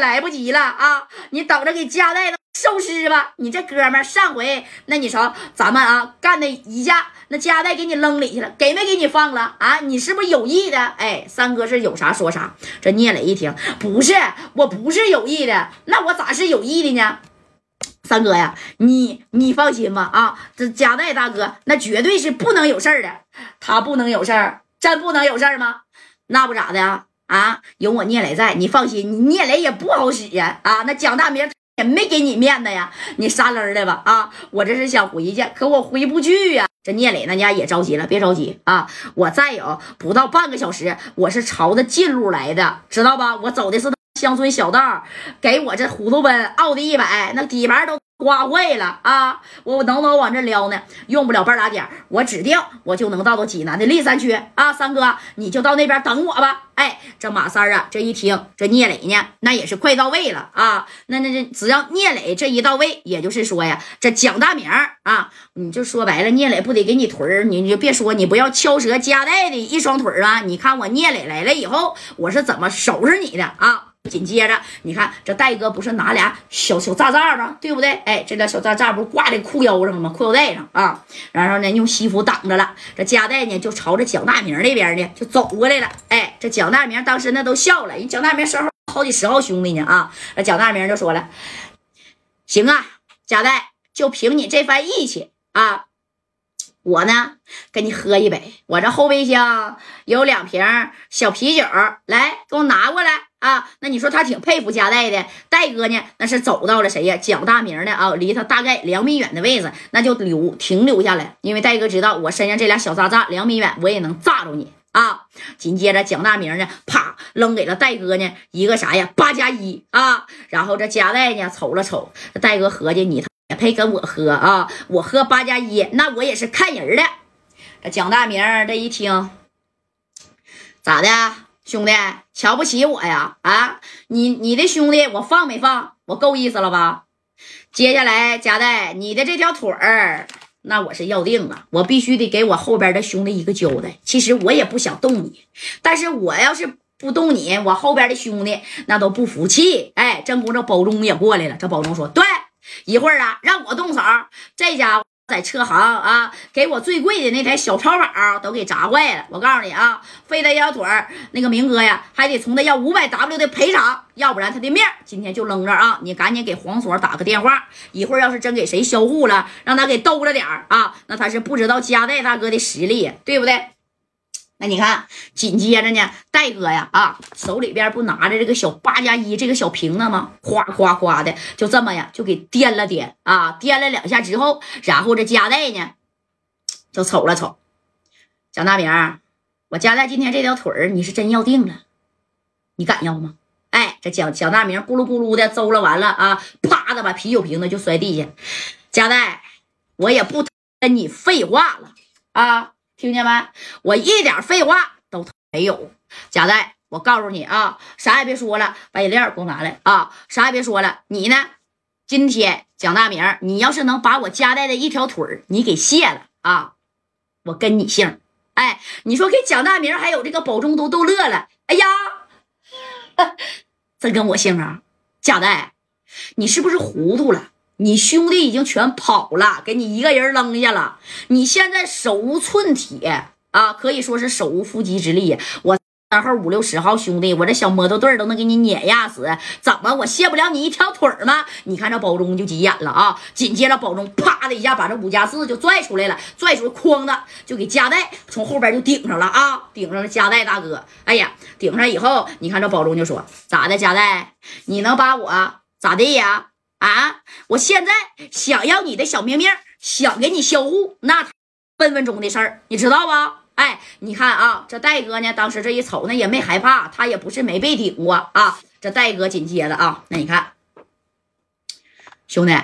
来不及了啊！你等着给家代收尸吧！你这哥们儿上回那你瞅咱们啊干的一架，那家代给你扔里去了，给没给你放了啊？你是不是有意的？哎，三哥是有啥说啥。这聂磊一听，不是，我不是有意的，那我咋是有意的呢？三哥呀，你你放心吧啊，这家代大哥那绝对是不能有事儿的，他不能有事儿，真不能有事儿吗？那不咋的啊？啊，有我聂磊在，你放心，你聂磊也不好使呀啊！那蒋大明也没给你面子呀，你撒楞的吧啊！我这是想回去，可我回不去呀。这聂磊那家也着急了，别着急啊！我再有不到半个小时，我是朝着近路来的，知道吧？我走的是乡村小道，给我这虎头奔奥迪一百，那底盘都。刮坏了啊！我能不能往这撩呢？用不了半拉点我指定我就能到到济南的历山区啊！三哥，你就到那边等我吧。哎，这马三啊，这一听这聂磊呢，那也是快到位了啊！那那这只要聂磊这一到位，也就是说呀，这蒋大明啊，你就说白了，聂磊不得给你腿儿？你你就别说，你不要敲折夹带的一双腿啊！你看我聂磊来了以后，我是怎么收拾你的啊？紧接着，你看这戴哥不是拿俩小小炸炸吗？对不对？哎，这俩小炸炸不是挂在裤腰上吗？裤腰带上啊。然后呢，用西服挡着了。这夹带呢，就朝着蒋大明那边呢就走过来了。哎，这蒋大明当时那都笑了。人蒋大明身后好几十号兄弟呢啊。那蒋大明就说了：“行啊，夹带，就凭你这番义气啊。”我呢，跟你喝一杯。我这后备箱有两瓶小啤酒，来，给我拿过来啊！那你说他挺佩服加代的，戴哥呢，那是走到了谁呀？蒋大明的啊，离他大概两米远的位置，那就留停留下来，因为戴哥知道我身上这俩小炸炸，两米远我也能炸着你啊！紧接着蒋大明呢，啪扔给了戴哥呢一个啥呀？八加一啊！然后这加代呢瞅了瞅，戴哥合计你他。也配跟我喝啊！我喝八加一，那我也是看人的。这蒋大明这一听，咋的，兄弟，瞧不起我呀？啊，你你的兄弟我放没放？我够意思了吧？接下来，贾代，你的这条腿儿，那我是要定了，我必须得给我后边的兄弟一个交代。其实我也不想动你，但是我要是不动你，我后边的兄弟那都不服气。哎，正宫这保中也过来了，这保中说对。一会儿啊，让我动手，这家伙在车行啊，给我最贵的那台小超跑都给砸坏了。我告诉你啊，非得要腿，那个明哥呀，还得从他要五百 W 的赔偿，要不然他的命今天就扔这啊！你赶紧给黄所打个电话，一会儿要是真给谁销户了，让他给兜着点啊，那他是不知道加代大哥的实力，对不对？那你看，紧接着呢，戴哥呀，啊，手里边不拿着这个小八加一这个小瓶子吗？哗哗哗的，就这么呀，就给掂了掂啊，掂了两下之后，然后这加代呢，就瞅了瞅，蒋大明，我加代今天这条腿儿，你是真要定了，你敢要吗？哎，这蒋蒋大明咕噜咕噜的邹了完了啊，啪的把啤酒瓶子就摔地下，加代，我也不跟你废话了啊。听见没？我一点废话都没有。贾代，我告诉你啊，啥也别说了，把饮料给我拿来啊！啥也别说了，你呢？今天蒋大明，你要是能把我夹带的一条腿你给卸了啊，我跟你姓。哎，你说给蒋大明还有这个保中都逗乐了。哎呀，真跟我姓啊？贾代，你是不是糊涂了？你兄弟已经全跑了，给你一个人扔下了。你现在手无寸铁啊，可以说是手无缚鸡之力。我三号、五六十号兄弟，我这小摩托队都能给你碾压死。怎么我卸不了你一条腿吗？你看这保中就急眼了啊！紧接着保中啪的一下把这五加四就拽出来了，拽出来哐的就给加代从后边就顶上了啊！顶上了加代大哥。哎呀，顶上以后，你看这保中就说咋的？加代，你能把我咋地呀？啊！我现在想要你的小命命，想给你销户，那分分钟的事儿，你知道不？哎，你看啊，这戴哥呢，当时这一瞅，那也没害怕，他也不是没被顶过啊。这戴哥紧接着啊，那你看，兄弟，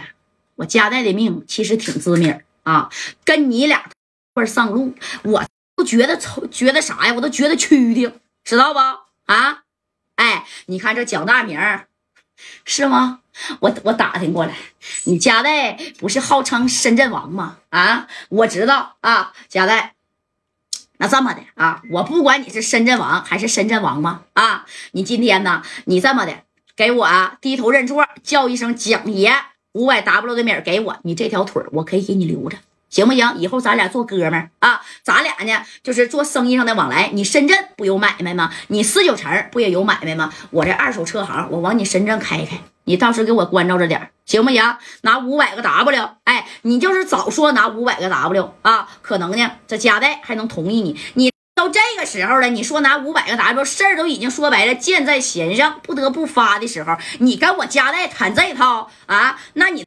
我家代的命其实挺致命啊，跟你俩一块上路，我都觉得瞅觉得啥呀？我都觉得屈的，知道不？啊，哎，你看这蒋大明，是吗？我我打听过了，你家代不是号称深圳王吗？啊，我知道啊，家代。那这么的啊，我不管你是深圳王还是深圳王吗？啊，你今天呢，你这么的，给我啊低头认错，叫一声蒋爷，五百 W 的米给我，你这条腿我可以给你留着。行不行？以后咱俩做哥们儿啊，咱俩呢就是做生意上的往来。你深圳不有买卖吗？你四九城不也有买卖吗？我这二手车行，我往你深圳开开，你到时候给我关照着点行不行？拿五百个 W，哎，你就是早说拿五百个 W 啊，可能呢这家代还能同意你。你到这个时候了，你说拿五百个 W，事儿都已经说白了，箭在弦上，不得不发的时候，你跟我家代谈这套啊？那你。